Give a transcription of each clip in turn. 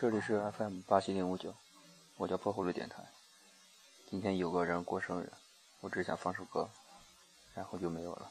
这里是 FM 八七零五九，我叫破葫芦电台。今天有个人过生日，我只想放首歌，然后就没有了。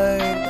night.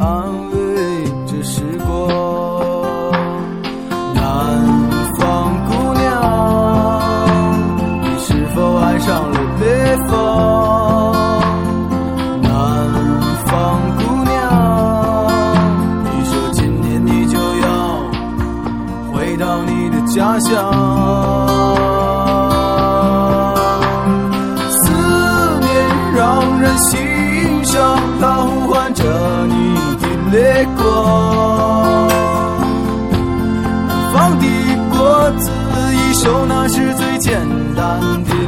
安慰着时光，南方姑娘，你是否爱上了北方？南方姑娘，你说今年你就要回到你的家乡。思念让人心伤，它呼唤着你。烈光，南方的果子一熟，那是最简单的。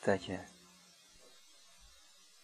再见。